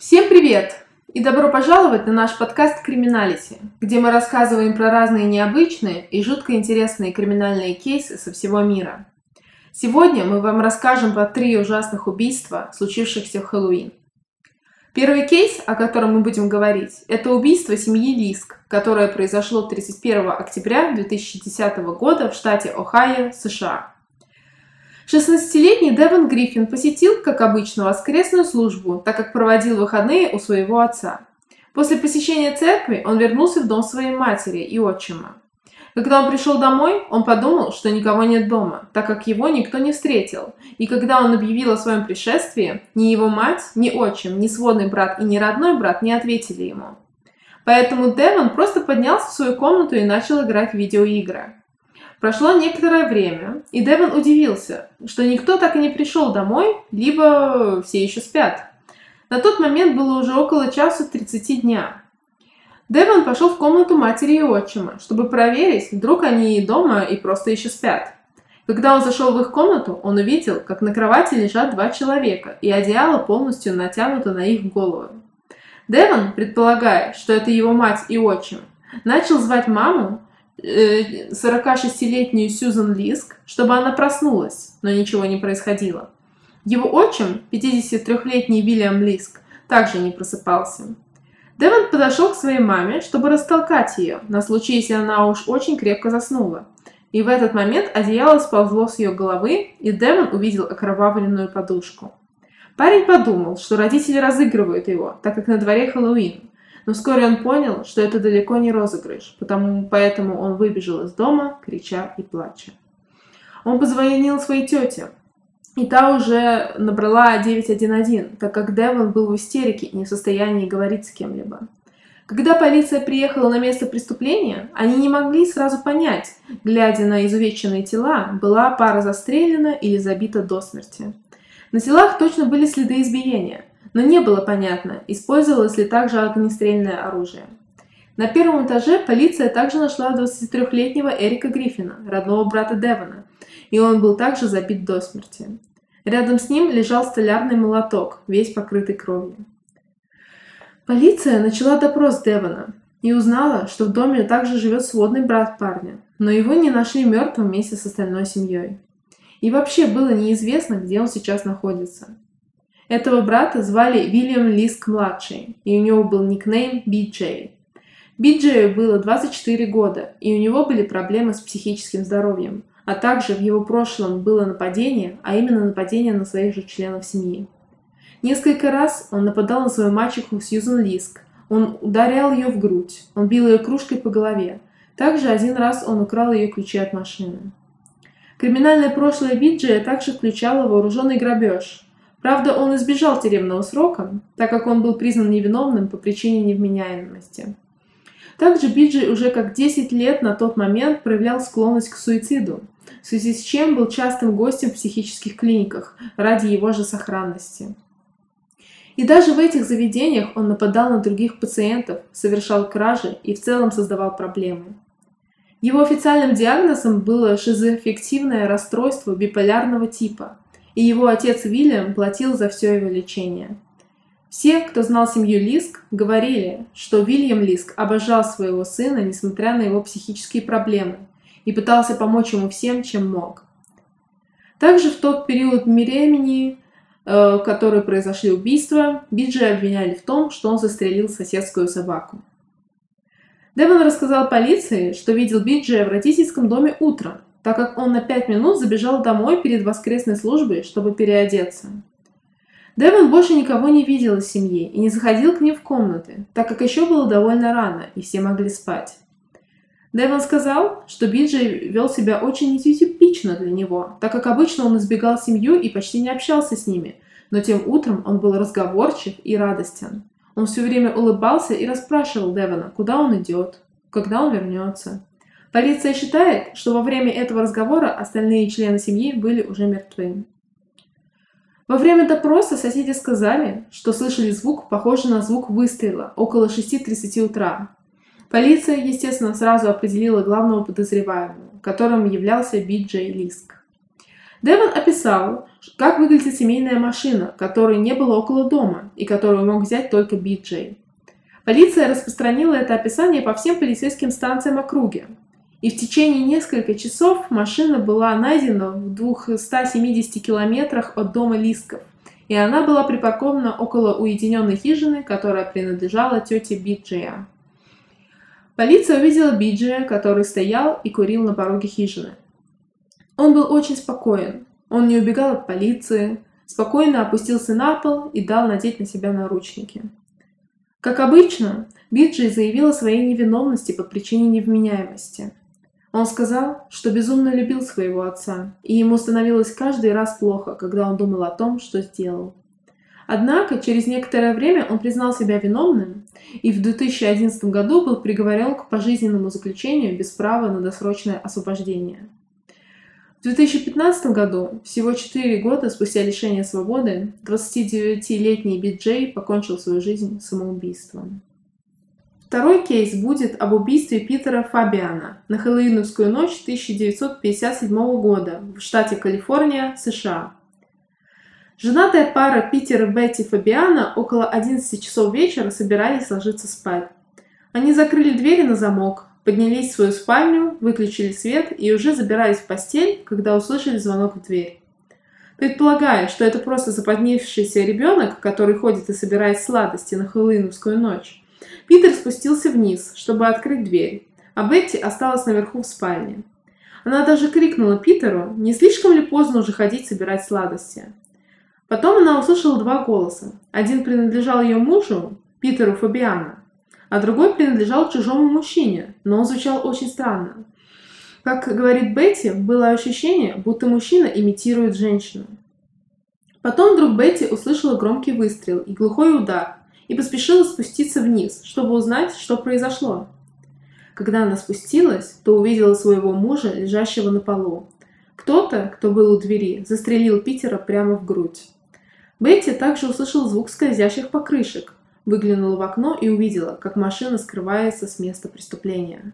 Всем привет! И добро пожаловать на наш подкаст «Криминалити», где мы рассказываем про разные необычные и жутко интересные криминальные кейсы со всего мира. Сегодня мы вам расскажем про три ужасных убийства, случившихся в Хэллоуин. Первый кейс, о котором мы будем говорить, это убийство семьи Лиск, которое произошло 31 октября 2010 года в штате Ohio, США. 16-летний Девон Гриффин посетил, как обычно, воскресную службу, так как проводил выходные у своего отца. После посещения церкви он вернулся в дом своей матери и отчима. Когда он пришел домой, он подумал, что никого нет дома, так как его никто не встретил. И когда он объявил о своем пришествии, ни его мать, ни отчим, ни сводный брат и ни родной брат не ответили ему. Поэтому Девон просто поднялся в свою комнату и начал играть в видеоигры. Прошло некоторое время, и Девон удивился, что никто так и не пришел домой, либо все еще спят. На тот момент было уже около часу 30 дня. Девон пошел в комнату матери и отчима, чтобы проверить, вдруг они дома и просто еще спят. Когда он зашел в их комнату, он увидел, как на кровати лежат два человека, и одеяло полностью натянуто на их головы. Девон, предполагая, что это его мать и отчим, начал звать маму, 46-летнюю э, Сьюзан Лиск, чтобы она проснулась, но ничего не происходило. Его отчим, 53-летний Вильям Лиск, также не просыпался. Девон подошел к своей маме, чтобы растолкать ее, на случай, если она уж очень крепко заснула. И в этот момент одеяло сползло с ее головы, и Девон увидел окровавленную подушку. Парень подумал, что родители разыгрывают его, так как на дворе Хэллоуин. Но вскоре он понял, что это далеко не розыгрыш, потому, поэтому он выбежал из дома, крича и плача. Он позвонил своей тете, и та уже набрала 911, так как Девон был в истерике и не в состоянии говорить с кем-либо. Когда полиция приехала на место преступления, они не могли сразу понять, глядя на изувеченные тела, была пара застрелена или забита до смерти. На телах точно были следы избиения, но не было понятно, использовалось ли также огнестрельное оружие. На первом этаже полиция также нашла 23-летнего Эрика Гриффина, родного брата Девона, и он был также забит до смерти. Рядом с ним лежал столярный молоток, весь покрытый кровью. Полиция начала допрос Девона и узнала, что в доме также живет сводный брат парня, но его не нашли мертвым вместе с остальной семьей. И вообще было неизвестно, где он сейчас находится. Этого брата звали Вильям Лиск-младший, и у него был никнейм Би-Джей. Би-Джею было 24 года, и у него были проблемы с психическим здоровьем, а также в его прошлом было нападение, а именно нападение на своих же членов семьи. Несколько раз он нападал на свою мачеху Сьюзен Лиск, он ударял ее в грудь, он бил ее кружкой по голове. Также один раз он украл ее ключи от машины. Криминальное прошлое Биджия также включало вооруженный грабеж, Правда, он избежал тюремного срока, так как он был признан невиновным по причине невменяемости. Также Биджи уже как 10 лет на тот момент проявлял склонность к суициду, в связи с чем был частым гостем в психических клиниках ради его же сохранности. И даже в этих заведениях он нападал на других пациентов, совершал кражи и в целом создавал проблемы. Его официальным диагнозом было шизоаффективное расстройство биполярного типа – и его отец Вильям платил за все его лечение. Все, кто знал семью Лиск, говорили, что Вильям Лиск обожал своего сына, несмотря на его психические проблемы, и пытался помочь ему всем, чем мог. Также в тот период времени, э, в который произошли убийства, Биджи обвиняли в том, что он застрелил соседскую собаку. Девон рассказал полиции, что видел Биджия в родительском доме утром, так как он на пять минут забежал домой перед воскресной службой, чтобы переодеться. Дэвон больше никого не видел из семьи и не заходил к ним в комнаты, так как еще было довольно рано, и все могли спать. Дэвон сказал, что Биджей вел себя очень нетипично для него, так как обычно он избегал семью и почти не общался с ними, но тем утром он был разговорчив и радостен. Он все время улыбался и расспрашивал Дэвона, куда он идет, когда он вернется. Полиция считает, что во время этого разговора остальные члены семьи были уже мертвы. Во время допроса соседи сказали, что слышали звук, похожий на звук выстрела, около 6.30 утра. Полиция, естественно, сразу определила главного подозреваемого, которым являлся Би Джей Лиск. Девон описал, как выглядит семейная машина, которой не было около дома и которую мог взять только Би-Джей. Полиция распространила это описание по всем полицейским станциям округи. И в течение нескольких часов машина была найдена в 270 километрах от дома Лисков, и она была припаркована около уединенной хижины, которая принадлежала тете Биджея. Полиция увидела Биджея, который стоял и курил на пороге хижины. Он был очень спокоен. Он не убегал от полиции, спокойно опустился на пол и дал надеть на себя наручники. Как обычно, Биджи заявил о своей невиновности по причине невменяемости. Он сказал, что безумно любил своего отца, и ему становилось каждый раз плохо, когда он думал о том, что сделал. Однако, через некоторое время он признал себя виновным и в 2011 году был приговорен к пожизненному заключению без права на досрочное освобождение. В 2015 году, всего 4 года спустя лишения свободы, 29-летний Биджей покончил свою жизнь самоубийством. Второй кейс будет об убийстве Питера Фабиана на Хэллоуиновскую ночь 1957 года в штате Калифорния, США. Женатая пара Питера и Бетти Фабиана около 11 часов вечера собирались ложиться спать. Они закрыли двери на замок, поднялись в свою спальню, выключили свет и уже забирались в постель, когда услышали звонок в дверь. Предполагая, что это просто запозднившийся ребенок, который ходит и собирает сладости на хэллоуиновскую ночь, Питер спустился вниз, чтобы открыть дверь, а Бетти осталась наверху в спальне. Она даже крикнула Питеру, не слишком ли поздно уже ходить собирать сладости. Потом она услышала два голоса. Один принадлежал ее мужу, Питеру Фабиано, а другой принадлежал чужому мужчине, но он звучал очень странно. Как говорит Бетти, было ощущение, будто мужчина имитирует женщину. Потом вдруг Бетти услышала громкий выстрел и глухой удар и поспешила спуститься вниз, чтобы узнать, что произошло. Когда она спустилась, то увидела своего мужа, лежащего на полу. Кто-то, кто был у двери, застрелил Питера прямо в грудь. Бетти также услышала звук скользящих покрышек, выглянула в окно и увидела, как машина скрывается с места преступления.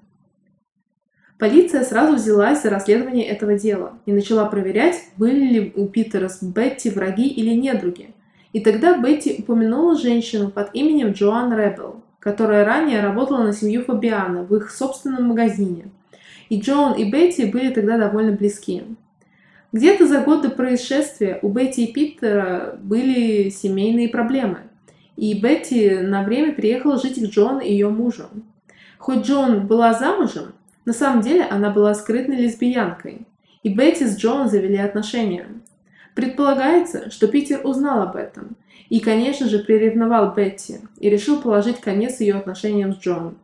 Полиция сразу взялась за расследование этого дела и начала проверять, были ли у Питера с Бетти враги или недруги. И тогда Бетти упомянула женщину под именем Джоан Ребел, которая ранее работала на семью Фабиана в их собственном магазине. И Джоан и Бетти были тогда довольно близки. Где-то за год до происшествия у Бетти и Питера были семейные проблемы – и Бетти на время приехала жить к Джон и ее мужу. Хоть Джон была замужем, на самом деле она была скрытной лесбиянкой, и Бетти с Джон завели отношения. Предполагается, что Питер узнал об этом и, конечно же, приревновал Бетти и решил положить конец ее отношениям с Джон.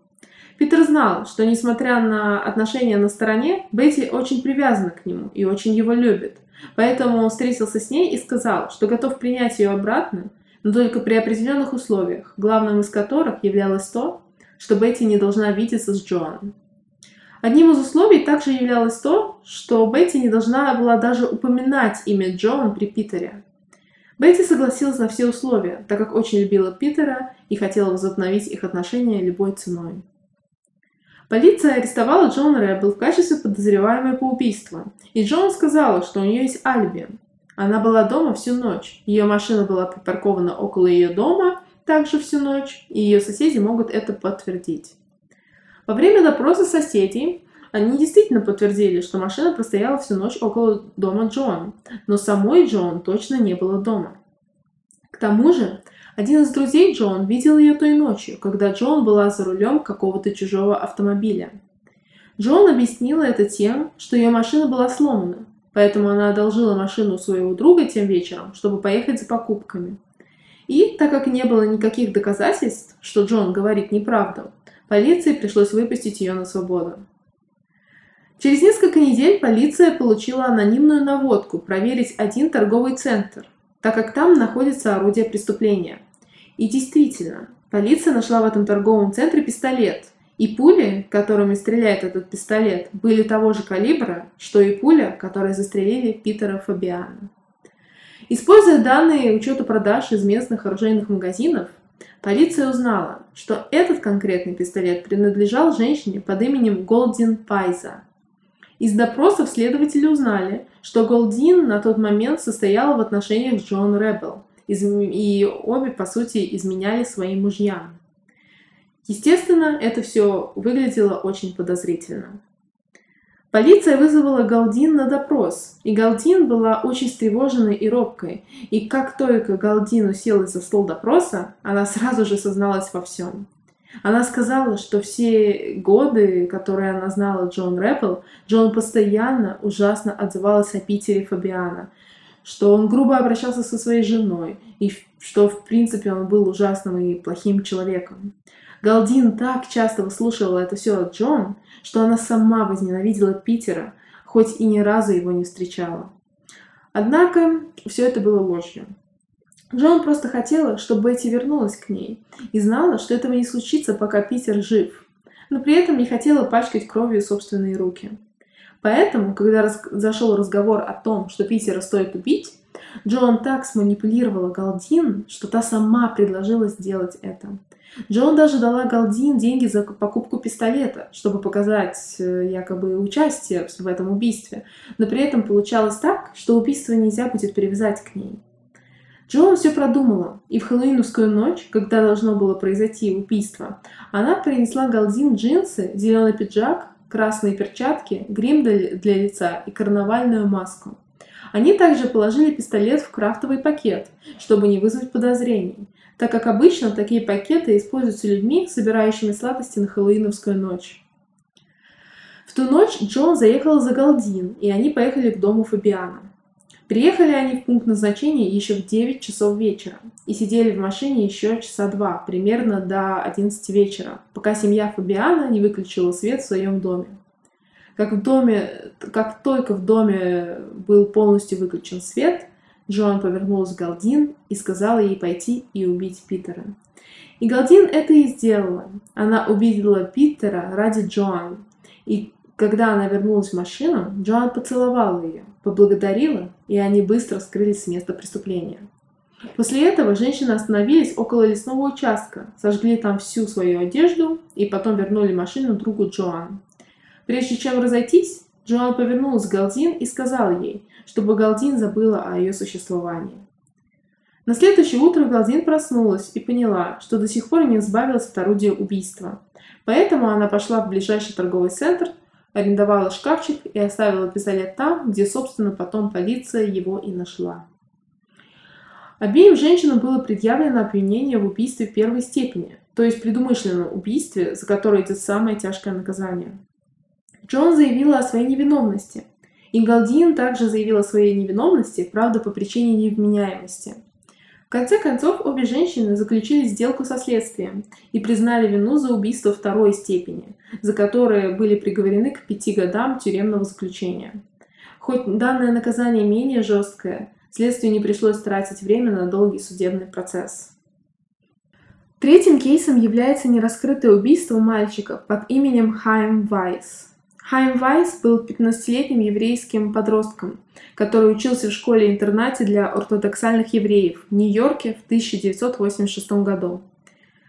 Питер знал, что, несмотря на отношения на стороне, Бетти очень привязана к нему и очень его любит. Поэтому он встретился с ней и сказал, что готов принять ее обратно, но только при определенных условиях, главным из которых являлось то, что Бетти не должна видеться с Джоан. Одним из условий также являлось то, что Бетти не должна была даже упоминать имя Джоан при Питере. Бетти согласилась на все условия, так как очень любила Питера и хотела возобновить их отношения любой ценой. Полиция арестовала Джон Рэббл в качестве подозреваемой по убийству, и Джон сказала, что у нее есть алиби, она была дома всю ночь. Ее машина была припаркована около ее дома также всю ночь, и ее соседи могут это подтвердить. Во время допроса соседей они действительно подтвердили, что машина простояла всю ночь около дома Джон, но самой Джон точно не было дома. К тому же, один из друзей Джон видел ее той ночью, когда Джон была за рулем какого-то чужого автомобиля. Джон объяснила это тем, что ее машина была сломана, Поэтому она одолжила машину своего друга тем вечером, чтобы поехать за покупками. И, так как не было никаких доказательств, что Джон говорит неправду, полиции пришлось выпустить ее на свободу. Через несколько недель полиция получила анонимную наводку проверить один торговый центр, так как там находится орудие преступления. И действительно, полиция нашла в этом торговом центре пистолет, и пули, которыми стреляет этот пистолет, были того же калибра, что и пуля, которой застрелили Питера Фабиана. Используя данные учета продаж из местных оружейных магазинов, полиция узнала, что этот конкретный пистолет принадлежал женщине под именем Голдин Пайза. Из допросов следователи узнали, что Голдин на тот момент состояла в отношениях с Джон Рэббл, и обе, по сути, изменяли своим мужьям. Естественно, это все выглядело очень подозрительно. Полиция вызвала Галдин на допрос, и Галдин была очень встревоженной и робкой, и как только Галдин уселась за стол допроса, она сразу же созналась во всем. Она сказала, что все годы, которые она знала Джон Рэппл, Джон постоянно ужасно отзывалась о Питере Фабиана, что он грубо обращался со своей женой, и что, в принципе, он был ужасным и плохим человеком. Галдин так часто выслушивала это все от Джон, что она сама возненавидела Питера, хоть и ни разу его не встречала. Однако все это было ложью. Джон просто хотела, чтобы Бетти вернулась к ней, и знала, что этого не случится, пока Питер жив, но при этом не хотела пачкать кровью собственные руки. Поэтому, когда раз... зашел разговор о том, что Питера стоит убить, Джон так сманипулировала Галдин, что та сама предложила сделать это. Джон даже дала Галдин деньги за покупку пистолета, чтобы показать э, якобы участие в этом убийстве, но при этом получалось так, что убийство нельзя будет привязать к ней. Джон все продумала, и в хэллоуиновскую ночь, когда должно было произойти убийство, она принесла Галдин джинсы, зеленый пиджак, красные перчатки, грим для лица и карнавальную маску. Они также положили пистолет в крафтовый пакет, чтобы не вызвать подозрений так как обычно такие пакеты используются людьми, собирающими сладости на хэллоуиновскую ночь. В ту ночь Джон заехала за Галдин, и они поехали к дому Фабиана. Приехали они в пункт назначения еще в 9 часов вечера и сидели в машине еще часа два, примерно до 11 вечера, пока семья Фабиана не выключила свет в своем доме. Как, в доме, как только в доме был полностью выключен свет, Джоан повернулась к Галдин и сказала ей пойти и убить Питера. И Галдин это и сделала. Она убила Питера ради Джоан. И когда она вернулась в машину, Джоан поцеловала ее, поблагодарила, и они быстро скрылись с места преступления. После этого женщины остановились около лесного участка, сожгли там всю свою одежду и потом вернули машину другу Джоан. Прежде чем разойтись, Джоан повернулась к Галдин и сказала ей, чтобы Галдин забыла о ее существовании. На следующее утро Галдин проснулась и поняла, что до сих пор не избавилась от орудия убийства. Поэтому она пошла в ближайший торговый центр, арендовала шкафчик и оставила пистолет там, где, собственно, потом полиция его и нашла. Обеим женщинам было предъявлено обвинение в убийстве первой степени, то есть предумышленном убийстве, за которое идет самое тяжкое наказание. Джон заявила о своей невиновности, и Галдин также заявила о своей невиновности, правда, по причине невменяемости. В конце концов, обе женщины заключили сделку со следствием и признали вину за убийство второй степени, за которое были приговорены к пяти годам тюремного заключения. Хоть данное наказание менее жесткое, следствию не пришлось тратить время на долгий судебный процесс. Третьим кейсом является нераскрытое убийство мальчика под именем Хайм Вайс – Хайм Вайс был 15-летним еврейским подростком, который учился в школе-интернате для ортодоксальных евреев в Нью-Йорке в 1986 году.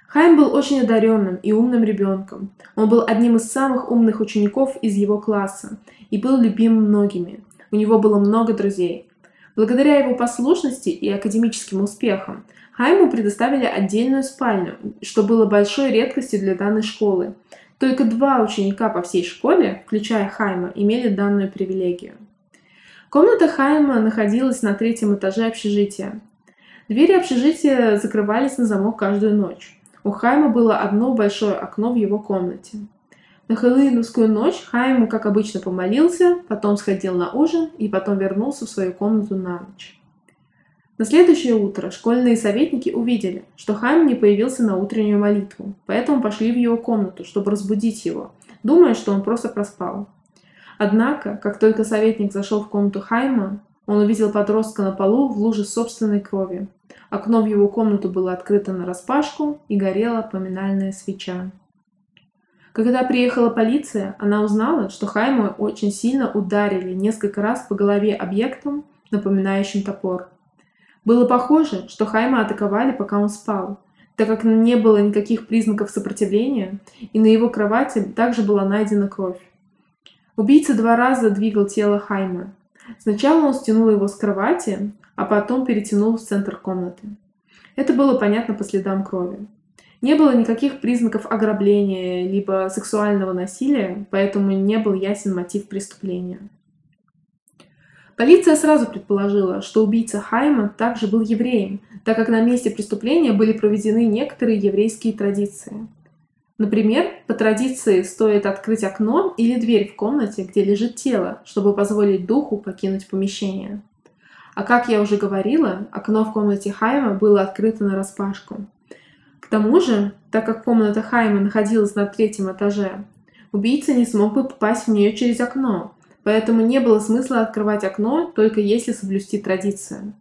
Хайм был очень одаренным и умным ребенком. Он был одним из самых умных учеников из его класса и был любим многими. У него было много друзей. Благодаря его послушности и академическим успехам Хайму предоставили отдельную спальню, что было большой редкостью для данной школы. Только два ученика по всей школе, включая Хайма, имели данную привилегию. Комната Хайма находилась на третьем этаже общежития. Двери общежития закрывались на замок каждую ночь. У Хайма было одно большое окно в его комнате. На хэллоуиновскую ночь Хайм, как обычно, помолился, потом сходил на ужин и потом вернулся в свою комнату на ночь. На следующее утро школьные советники увидели, что Хайм не появился на утреннюю молитву, поэтому пошли в его комнату, чтобы разбудить его, думая, что он просто проспал. Однако, как только советник зашел в комнату Хайма, он увидел подростка на полу в луже собственной крови. Окно в его комнату было открыто на распашку и горела поминальная свеча. Когда приехала полиция, она узнала, что Хайма очень сильно ударили несколько раз по голове объектом, напоминающим топор. Было похоже, что Хайма атаковали, пока он спал, так как не было никаких признаков сопротивления, и на его кровати также была найдена кровь. Убийца два раза двигал тело Хайма. Сначала он стянул его с кровати, а потом перетянул в центр комнаты. Это было понятно по следам крови. Не было никаких признаков ограбления либо сексуального насилия, поэтому не был ясен мотив преступления. Полиция сразу предположила, что убийца Хайма также был евреем, так как на месте преступления были проведены некоторые еврейские традиции. Например, по традиции стоит открыть окно или дверь в комнате, где лежит тело, чтобы позволить духу покинуть помещение. А как я уже говорила, окно в комнате Хайма было открыто на распашку. К тому же, так как комната Хайма находилась на третьем этаже, убийца не смог бы попасть в нее через окно, поэтому не было смысла открывать окно, только если соблюсти традицию.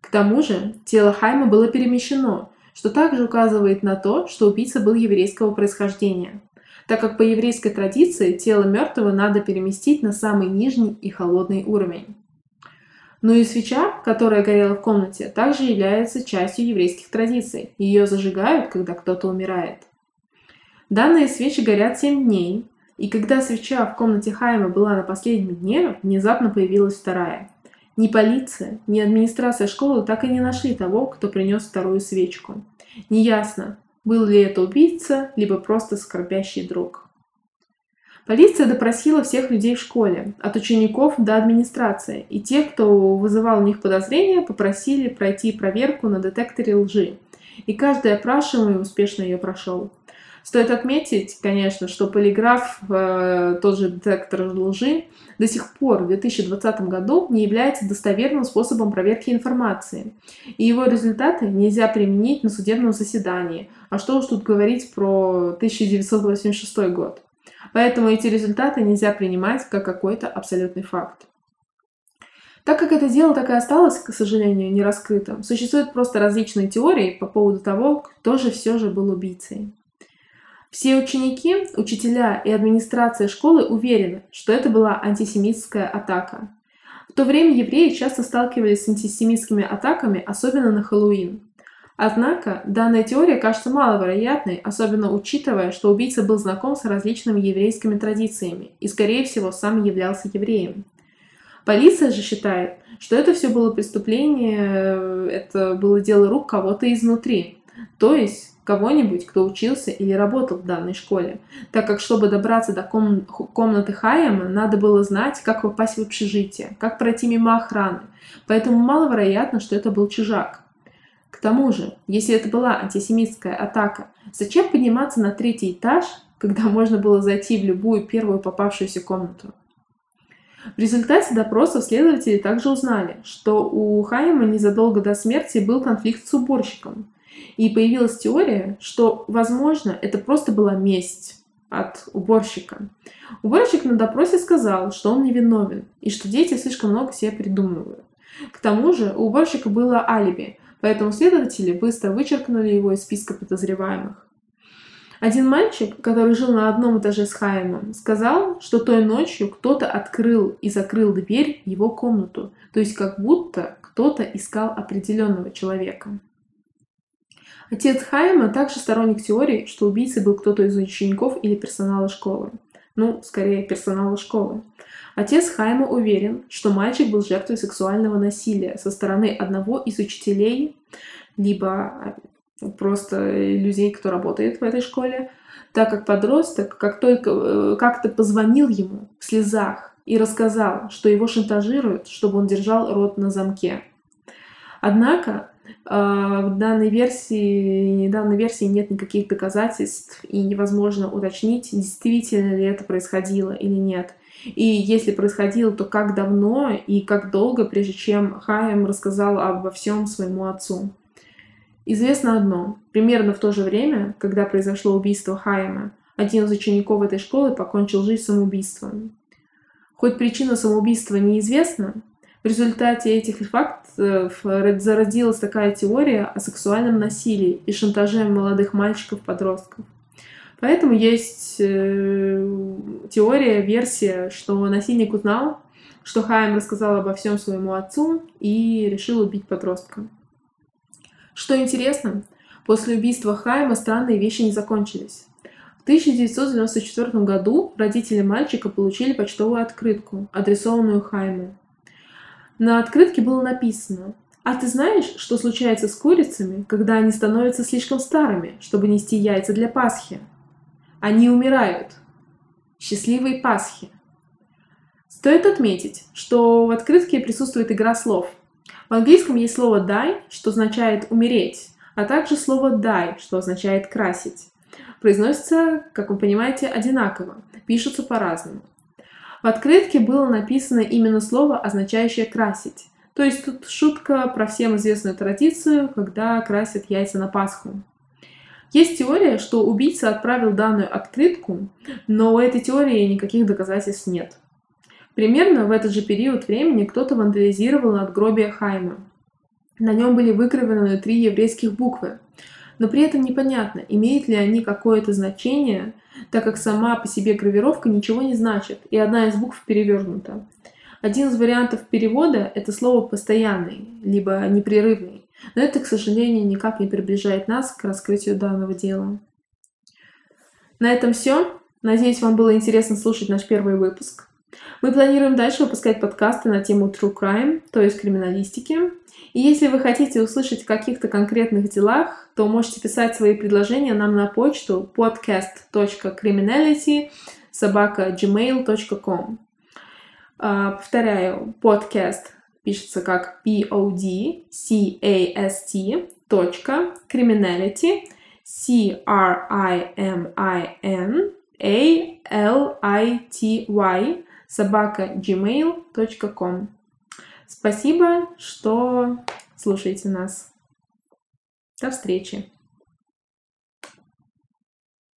К тому же, тело Хайма было перемещено, что также указывает на то, что убийца был еврейского происхождения, так как по еврейской традиции тело мертвого надо переместить на самый нижний и холодный уровень. Ну и свеча, которая горела в комнате, также является частью еврейских традиций. Ее зажигают, когда кто-то умирает. Данные свечи горят 7 дней, и когда свеча в комнате Хайма была на последнем дне, внезапно появилась вторая. Ни полиция, ни администрация школы так и не нашли того, кто принес вторую свечку. Неясно, был ли это убийца, либо просто скорбящий друг. Полиция допросила всех людей в школе, от учеников до администрации, и те, кто вызывал у них подозрения, попросили пройти проверку на детекторе лжи. И каждый опрашиваемый успешно ее прошел. Стоит отметить, конечно, что полиграф, э, тот же детектор лжи, до сих пор в 2020 году не является достоверным способом проверки информации, и его результаты нельзя применить на судебном заседании, а что уж тут говорить про 1986 год. Поэтому эти результаты нельзя принимать как какой-то абсолютный факт. Так как это дело так и осталось, к сожалению, не раскрытым, существуют просто различные теории по поводу того, кто же все же был убийцей. Все ученики, учителя и администрация школы уверены, что это была антисемитская атака. В то время евреи часто сталкивались с антисемитскими атаками, особенно на Хэллоуин. Однако, данная теория кажется маловероятной, особенно учитывая, что убийца был знаком с различными еврейскими традициями и, скорее всего, сам являлся евреем. Полиция же считает, что это все было преступление, это было дело рук кого-то изнутри, то есть кого-нибудь, кто учился или работал в данной школе, так как чтобы добраться до ком- комнаты Хайема, надо было знать, как попасть в общежитие, как пройти мимо охраны, поэтому маловероятно, что это был чужак. К тому же, если это была антисемитская атака, зачем подниматься на третий этаж, когда можно было зайти в любую первую попавшуюся комнату? В результате допросов следователи также узнали, что у Хайема незадолго до смерти был конфликт с уборщиком, и появилась теория, что, возможно, это просто была месть от уборщика. Уборщик на допросе сказал, что он невиновен и что дети слишком много себе придумывают. К тому же у уборщика было алиби, поэтому следователи быстро вычеркнули его из списка подозреваемых. Один мальчик, который жил на одном этаже с Хаемом, сказал, что той ночью кто-то открыл и закрыл дверь в его комнату, то есть как будто кто-то искал определенного человека. Отец Хайма также сторонник теории, что убийцей был кто-то из учеников или персонала школы. Ну, скорее, персонала школы. Отец Хайма уверен, что мальчик был жертвой сексуального насилия со стороны одного из учителей, либо а, просто людей, кто работает в этой школе, так как подросток как только э, как-то позвонил ему в слезах и рассказал, что его шантажируют, чтобы он держал рот на замке. Однако в данной версии, в данной версии нет никаких доказательств и невозможно уточнить, действительно ли это происходило или нет. И если происходило, то как давно и как долго, прежде чем Хайем рассказал обо всем своему отцу. Известно одно. Примерно в то же время, когда произошло убийство Хайема, один из учеников этой школы покончил жизнь самоубийством. Хоть причина самоубийства неизвестна, в результате этих фактов зародилась такая теория о сексуальном насилии и шантаже молодых мальчиков-подростков. Поэтому есть э, теория, версия, что насильник узнал, что Хайм рассказал обо всем своему отцу и решил убить подростка. Что интересно, после убийства Хайма странные вещи не закончились. В 1994 году родители мальчика получили почтовую открытку, адресованную Хайму. На открытке было написано «А ты знаешь, что случается с курицами, когда они становятся слишком старыми, чтобы нести яйца для Пасхи? Они умирают. Счастливой Пасхи!» Стоит отметить, что в открытке присутствует игра слов. В английском есть слово die, что означает умереть, а также слово die, что означает красить. Произносится, как вы понимаете, одинаково, пишутся по-разному. В открытке было написано именно слово, означающее красить. То есть тут шутка про всем известную традицию, когда красят яйца на Пасху. Есть теория, что убийца отправил данную открытку, но у этой теории никаких доказательств нет. Примерно в этот же период времени кто-то вандализировал надгробие Хайма. На нем были выкривлены три еврейских буквы, но при этом непонятно, имеют ли они какое-то значение, так как сама по себе гравировка ничего не значит, и одна из букв перевернута. Один из вариантов перевода – это слово «постоянный», либо «непрерывный», но это, к сожалению, никак не приближает нас к раскрытию данного дела. На этом все. Надеюсь, вам было интересно слушать наш первый выпуск. Мы планируем дальше выпускать подкасты на тему True Crime, то есть криминалистики. И если вы хотите услышать о каких-то конкретных делах, то можете писать свои предложения нам на почту podcast.criminality gmail.com. А, повторяю, podcast пишется как p-o-d-c-a-s-t точка criminality c-r-i-m-i-n-a-l-i-t-y собака gmail.com. Спасибо, что слушаете нас. До встречи!